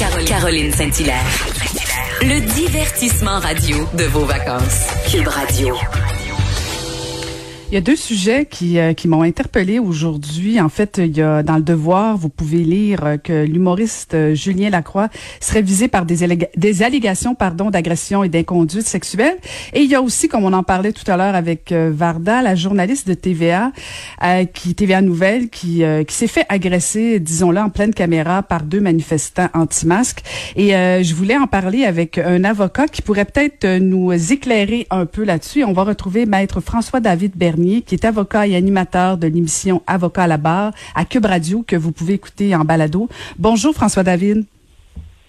Caroline Saint-Hilaire. Le divertissement radio de vos vacances. Cube Radio. Il y a deux sujets qui, euh, qui m'ont interpellé aujourd'hui. En fait, il y a dans le Devoir, vous pouvez lire euh, que l'humoriste euh, Julien Lacroix serait visé par des, des allégations pardon d'agression et d'inconduite sexuelle. Et il y a aussi, comme on en parlait tout à l'heure avec Varda, la journaliste de TVA, qui TVA Nouvelle, qui, qui s'est fait agresser, disons-le, en pleine caméra par deux manifestants anti-masques. Et je voulais en parler avec un avocat qui pourrait peut-être nous éclairer un peu là-dessus. On va retrouver maître François David Bernier qui est avocat et animateur de l'émission Avocat à la barre à Cube Radio, que vous pouvez écouter en balado. Bonjour François David.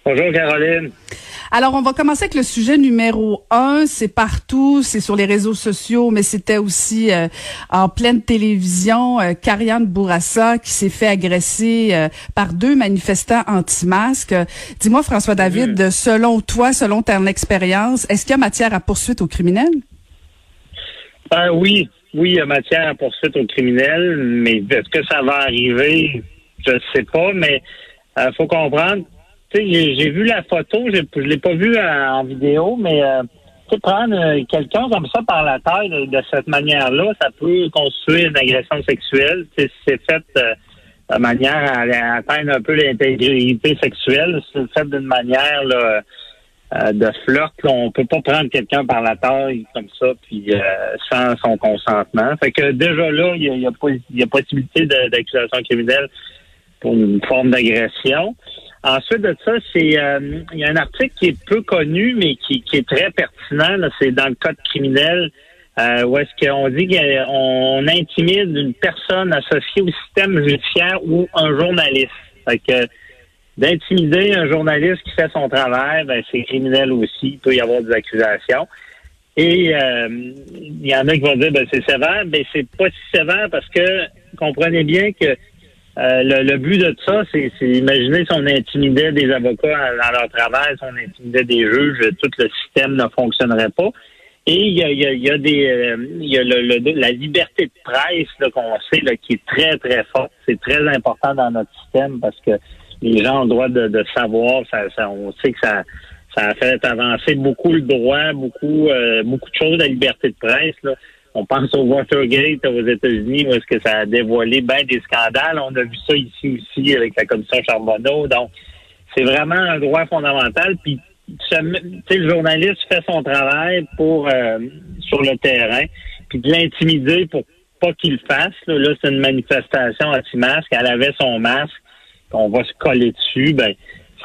Bonjour Caroline. Alors, on va commencer avec le sujet numéro un. C'est partout, c'est sur les réseaux sociaux, mais c'était aussi euh, en pleine télévision. Euh, Karianne Bourassa qui s'est fait agresser euh, par deux manifestants anti-masques. Dis-moi, François David, selon toi, selon ton expérience, est-ce qu'il y a matière à poursuite aux criminels? Ben oui, oui, il y a matière à poursuite aux criminels, mais est-ce que ça va arriver? Je ne sais pas, mais il euh, faut comprendre. J'ai vu la photo, je ne l'ai pas vue euh, en vidéo, mais euh, prendre euh, quelqu'un comme ça par la taille de, cette manière-là, ça peut constituer une agression sexuelle. C'est fait de manière à, atteindre un peu l'intégrité sexuelle. C'est fait d'une manière là, euh, de flirt. On peut pas prendre quelqu'un par la taille comme ça, puis euh, sans son consentement. Fait que déjà là, il y a, y, a, y a, possibilité d'accusation criminelle pour une forme d'agression. Ensuite de ça, c'est euh, il y a un article qui est peu connu, mais qui, qui est très pertinent. C'est dans le code criminel euh, où est-ce qu'on dit qu'on intimide une personne associée au système judiciaire ou un journaliste. Fait que d'intimider un journaliste qui fait son travail, ben, c'est criminel aussi. Il peut y avoir des accusations. Et euh, il y en a qui vont dire ben c'est sévère, mais c'est pas si sévère parce que comprenez bien que euh, le, but de ça, c'est imaginer si on intimidait des avocats dans leur travail, si on intimidait des juges, tout le système ne fonctionnerait pas. Et il y a, il y a, des euh, y a le, la liberté de presse qu'on sait là, qui est très, très forte. C'est très important dans notre système parce que les gens ont le droit de, savoir. Ça, on sait que ça, ça a fait avancer beaucoup le droit, beaucoup, euh, beaucoup de choses, la liberté de presse. Là. On pense au Watergate aux États-Unis, où est-ce que ça a dévoilé bien des scandales. On a vu ça ici aussi avec la commission Charbonneau. Donc, c'est vraiment un droit fondamental. Puis, le journaliste fait son travail pour euh, sur le terrain, puis de l'intimider pour pas qu'il fasse. Là, là c'est une manifestation anti-masque. Elle avait son masque on va se coller dessus, ben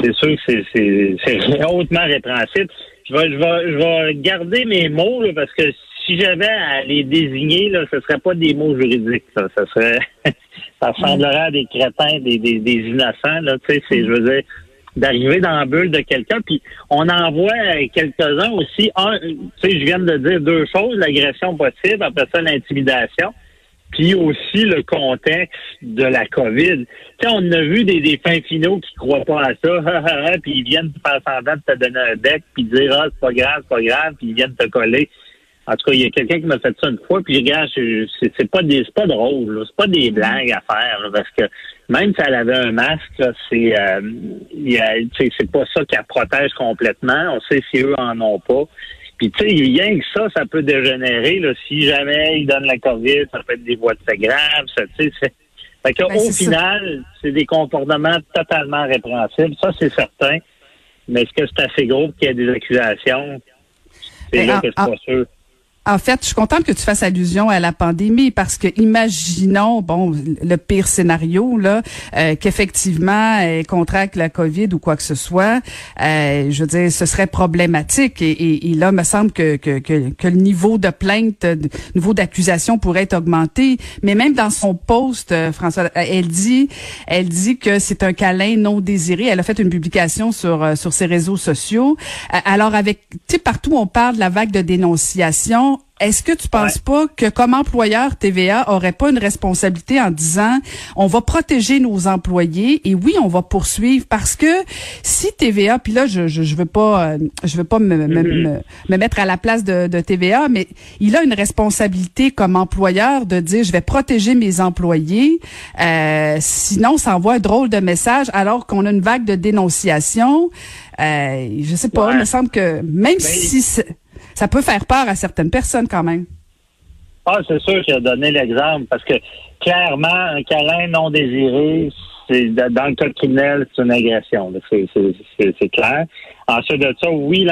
c'est sûr que c'est hautement répréhensible. Je vais, je vais, je vais garder mes mots parce que si j'avais à les désigner, là, ce serait pas des mots juridiques. Ça, ça serait, ça ressemblerait à des crétins, des, des, des innocents. Là, tu sais, c'est, je veux dire, d'arriver dans la bulle de quelqu'un. Puis on en voit quelques-uns aussi. Un, tu sais, je viens de dire deux choses l'agression possible, après ça l'intimidation puis aussi le contexte de la COVID. Tu sais, on a vu des, des fins finaux qui croient pas à ça, puis ils viennent faire semblant de te donner un bec, puis dire ah c'est pas grave, c'est pas grave, puis ils viennent te coller. En tout cas, il y a quelqu'un qui m'a fait ça une fois, puis regarde, c'est pas des, c'est pas drôle, c'est pas des blagues à faire, parce que même si elle avait un masque, c'est, euh, c'est pas ça qui la protège complètement. On sait si eux en ont pas. Puis, tu sais, rien que ça, ça peut dégénérer. Là, si jamais ils donnent la COVID, ça peut être des voies de fait graves. Ça, tu sais, fait que, ben, au final, c'est des comportements totalement répréhensibles. Ça, c'est certain. Mais est-ce que c'est assez gros qu'il y ait des accusations? C'est ben, là que je suis pas sûr. En fait, je suis contente que tu fasses allusion à la pandémie parce que imaginons, bon, le pire scénario là, euh, qu'effectivement elle contracte la COVID ou quoi que ce soit. Euh, je veux dire, ce serait problématique et, et, là, me semble que, que, que, que, le niveau de plainte, le niveau d'accusation pourrait être augmenté. Mais même dans son post, euh, François, elle dit, elle dit que c'est un câlin non désiré. Elle a fait une publication sur euh, sur ses réseaux sociaux. alors avec, tu sais, partout on parle de la vague de dénonciation est-ce que tu penses pas que comme employeur TVA aurait pas une responsabilité en disant on va protéger nos employés et oui on va poursuivre? Parce que si TVA puis là je je, veux pas euh, je veux pas me, me, mm-hmm. me, mettre à la place de, de, TVA mais il a une responsabilité comme employeur de dire je vais protéger mes employés. Euh, sinon ça envoie un drôle de message alors qu'on a une vague de dénonciation. Euh, je sais pas il me semble que même ben, si ça peut faire peur à certaines personnes quand même. Ah, c'est sûr qu'il a donné l'exemple parce que clairement, un câlin non désiré, c'est dans le code criminel, c'est une agression. C'est clair. Ensuite de ça, oui,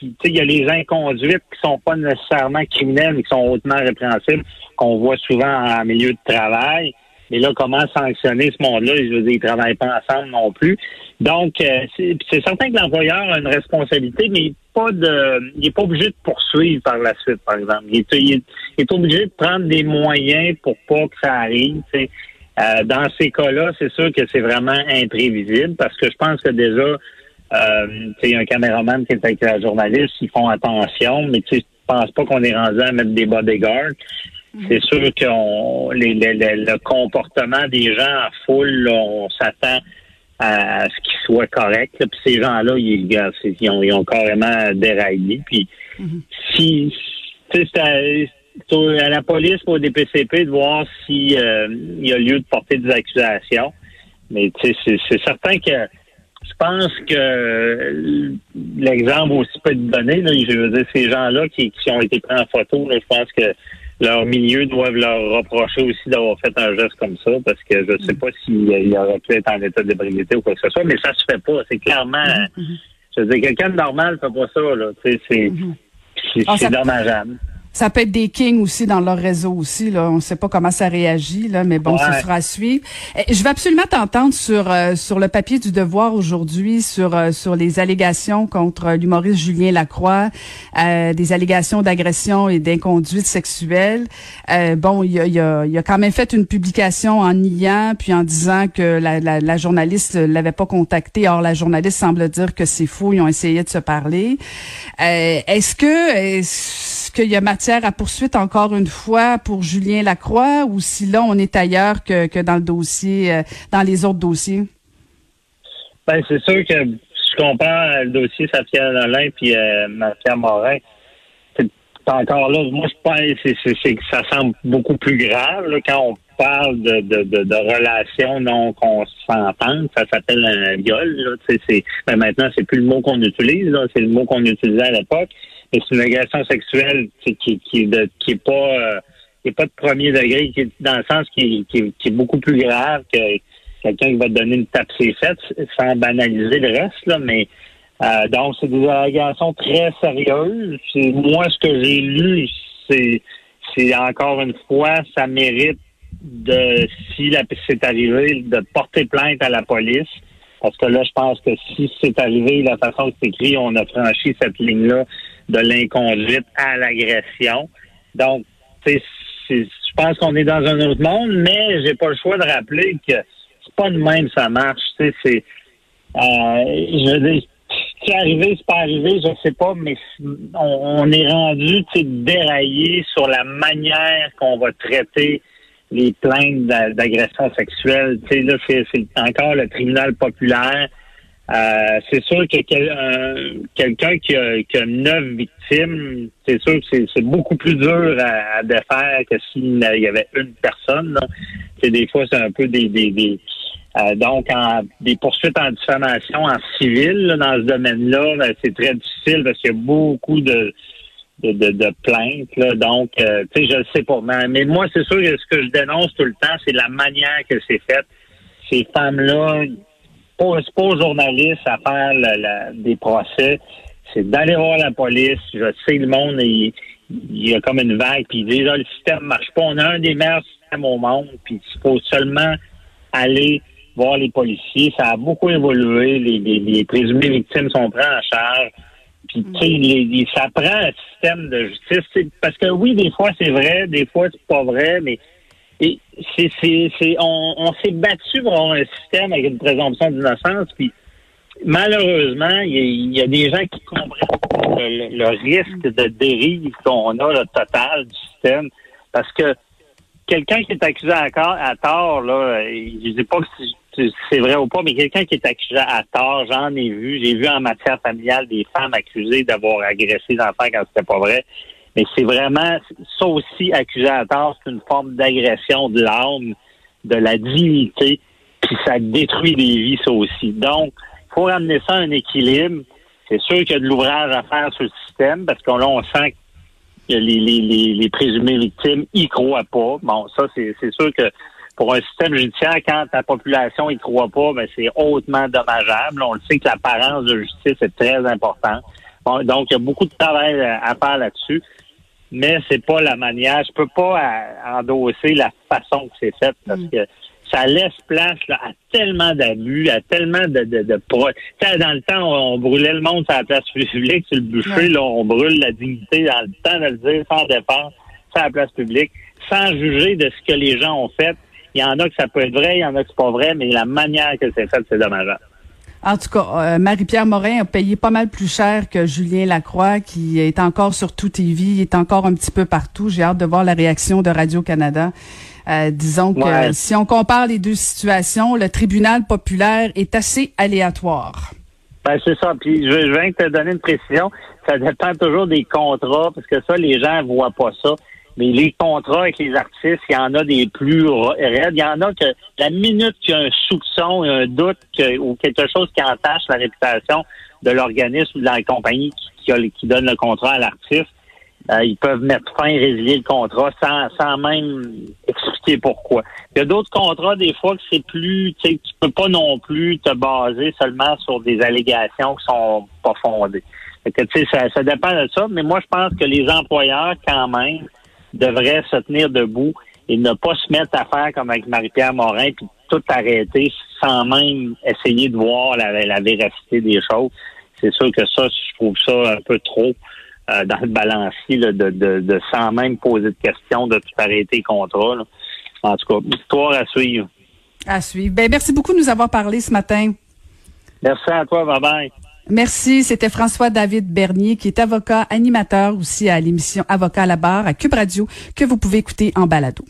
il y a les inconduites qui sont pas nécessairement criminelles, mais qui sont hautement répréhensibles, qu'on voit souvent en milieu de travail. Mais là, comment sanctionner ce monde-là? Je veux dire, ils travaillent pas ensemble non plus. Donc, euh, c'est certain que l'employeur a une responsabilité, mais pas de, il n'est pas obligé de poursuivre par la suite, par exemple. Il est, obligé de prendre des moyens pour pas que ça arrive. Euh, dans ces cas-là, c'est sûr que c'est vraiment imprévisible parce que je pense que déjà, euh, il y a un caméraman qui est avec la journaliste, ils font attention, mais tu je pense pas qu'on est rendu à mettre des bodyguards. C'est sûr que les, le comportement des gens en foule, on s'attend à ce qu'il soit correct. Puis ces gens-là, ils, ils, ont, ils ont carrément déraillé. Puis mm-hmm. si c'est à, la police ou au DPCP de voir s'il euh, y a lieu de porter des accusations. Mais c'est certain que je pense que l'exemple aussi peut être donné. Là, je veux dire, ces gens-là qui, qui ont été pris en photo, je pense que leur milieu doivent leur reprocher aussi d'avoir fait un geste comme ça, parce que je ne sais mm. pas s'il aurait pu être en état d'ébriété ou quoi que ce soit, mais ça se fait pas. C'est clairement, mm-hmm. Je veux dire, quelqu'un de normal fait pas ça, là. C'est, c'est, mm-hmm. ah, dommageable. Ça peut être des kings aussi dans leur réseau aussi. Là. On ne sait pas comment ça réagit, là, mais bon, ce sera à suivre. Eh, je vais absolument t'entendre sur euh, sur le papier du Devoir aujourd'hui sur euh, sur les allégations contre l'humoriste Julien Lacroix, euh, des allégations d'agression et d'inconduite sexuelle. bon, il a, il, a, il a quand même fait une publication en niant puis en disant que la, la, la journaliste l'avait pas contacté. Or, la journaliste semble dire que c'est faux. Ils ont essayé de se parler. est-ce que est-ce qu'il y a matière à poursuite encore une fois pour Julien Lacroix ou si là, on est ailleurs que, dans le dossier, euh, dans les autres dossiers? Ben, c'est sûr que je comprends le dossier Safia Nolin puis euh, Morin. C'est encore là, moi je pense que ça semble beaucoup plus grave quand on parle de, de, relations non consentantes. Ça s'appelle un viol. Là, c'est, ben maintenant, c'est plus le mot qu'on utilise, c'est le mot qu'on utilisait à l'époque mais c'est une agression sexuelle qui, qui, qui, qui est pas euh, qui est pas de premier degré, qui est dans le sens qui, qui, qui est beaucoup plus grave que quelqu'un qui va te donner une tape ses fêtes, sans banaliser le reste, là, mais euh, donc c'est des allégations très sérieuses. Moi, ce que j'ai lu, c'est c'est encore une fois, ça mérite de si c'est arrivé, de porter plainte à la police. Parce que là, je pense que si c'est arrivé, la façon que c'est écrit, on a franchi cette ligne-là de l'inconduite à l'agression. Donc, je pense qu'on est dans un autre monde, mais j'ai pas le choix de rappeler que c'est pas de même ça marche. C'est, euh, je veux dire, c'est arrivé, c'est pas arrivé, je sais pas, mais on, est rendu déraillé sur la manière qu'on va traiter les plaintes d'agression sexuelle. Tu sais, là, c'est encore le tribunal populaire euh, c'est sûr que quelqu'un qui a, neuf victimes, c'est sûr que c'est beaucoup plus dur à, défaire que s'il y avait une personne. C'est des fois c'est un peu des, des, euh, donc en, des poursuites en diffamation en civil dans ce domaine-là, ben, c'est très difficile parce qu'il y a beaucoup de de, de, plaintes. Donc, euh, tu sais, je ne sais pas. Mais, mais moi, c'est sûr que ce que je dénonce tout le temps, c'est la manière que c'est fait. Ces femmes-là, c'est pas aux journalistes à faire des procès, c'est d'aller voir la police. Je sais, le monde, il, y a comme une vague, puis déjà, le système marche pas. On a un des meilleurs systèmes au monde, puis il faut seulement aller voir les policiers. Ça a beaucoup évolué. Les, les, présumées victimes sont prises en charge. Puis, tu sais, ça prend un système de justice. Parce que oui, des fois, c'est vrai, des fois, c'est pas vrai, mais et c'est, c'est, c'est, on, on s'est battu pour avoir un système avec une présomption d'innocence, puis malheureusement, il y, a des gens qui comprennent le, risque de dérive qu'on a, le total du système, parce que quelqu'un qui est accusé à, à tort, là, je dis pas que c'est vrai ou pas, mais quelqu'un qui est accusé à tort, j'en ai vu, j'ai vu en matière familiale des femmes accusées d'avoir agressé des enfants quand c'était pas vrai. Mais c'est vraiment, ça aussi, accusé à tort, c'est une forme d'agression de l'âme, de la dignité, puis ça détruit des vies, ça aussi. Donc, il faut ramener ça à un équilibre. C'est sûr qu'il y a de l'ouvrage à faire sur le système, parce qu'on là, on sent que les, les, les, présumés victimes y croient pas. Bon, ça, c'est sûr que pour un système judiciaire, quand la population y croit pas, ben c'est hautement dommageable. On le sait que l'apparence de justice est très importante. donc, il y a beaucoup de travail à faire là-dessus mais c'est pas la manière. Je peux pas euh, endosser la façon que c'est fait parce mm. que ça laisse place à tellement d'abus, à tellement de, de, de Dans le temps, on, brûlait le monde sur la place publique, sur le bûcher, là, on brûle la dignité dans le temps de le dire sans défense, sur la place publique, sans juger de ce que les gens ont fait. Il y en a que ça peut être vrai, il y en a que c'est pas vrai, mais la manière que c'est fait, c'est dommageable. En tout cas, euh, Marie-Pierre Morin a payé pas mal plus cher que Julien Lacroix, qui est encore sur tout TV, est encore un petit peu partout. J'ai hâte de voir la réaction de Radio-Canada. Euh, disons que si on compare les deux situations, le tribunal populaire est assez aléatoire. Ben, c'est ça. Puis je, je viens de te donner une précision. Ça dépend toujours des contrats, parce que ça, les gens voient pas ça. Mais les contrats avec les artistes, il y en a des plus raides. Il y en a que la minute qu'il y a un soupçon, un doute ou quelque chose qui entache la réputation de l'organisme ou de la compagnie qui, donne le contrat à l'artiste, euh, ils peuvent mettre fin, résilier le contrat sans, sans même expliquer pourquoi. Il y a d'autres contrats, des fois, que c'est plus, tu sais, peux pas non plus te baser seulement sur des allégations qui sont pas fondées. que, ça, ça dépend de ça, mais moi, je pense que les employeurs, quand même, devrait se tenir debout et ne pas se mettre à faire comme avec Marie-Pierre Morin, puis tout arrêter sans même essayer de voir la, véracité des choses. C'est sûr que ça, je trouve ça un peu trop euh, dans le balancier de, de, de, sans même poser de questions, de tout arrêter contre En tout cas, histoire à suivre. À suivre. Ben, merci beaucoup de nous avoir parlé ce matin. Merci à toi. Bye bye. Merci. C'était François-David Bernier, qui est avocat, animateur aussi à l'émission Avocat à la barre à Cube Radio, que vous pouvez écouter en balado.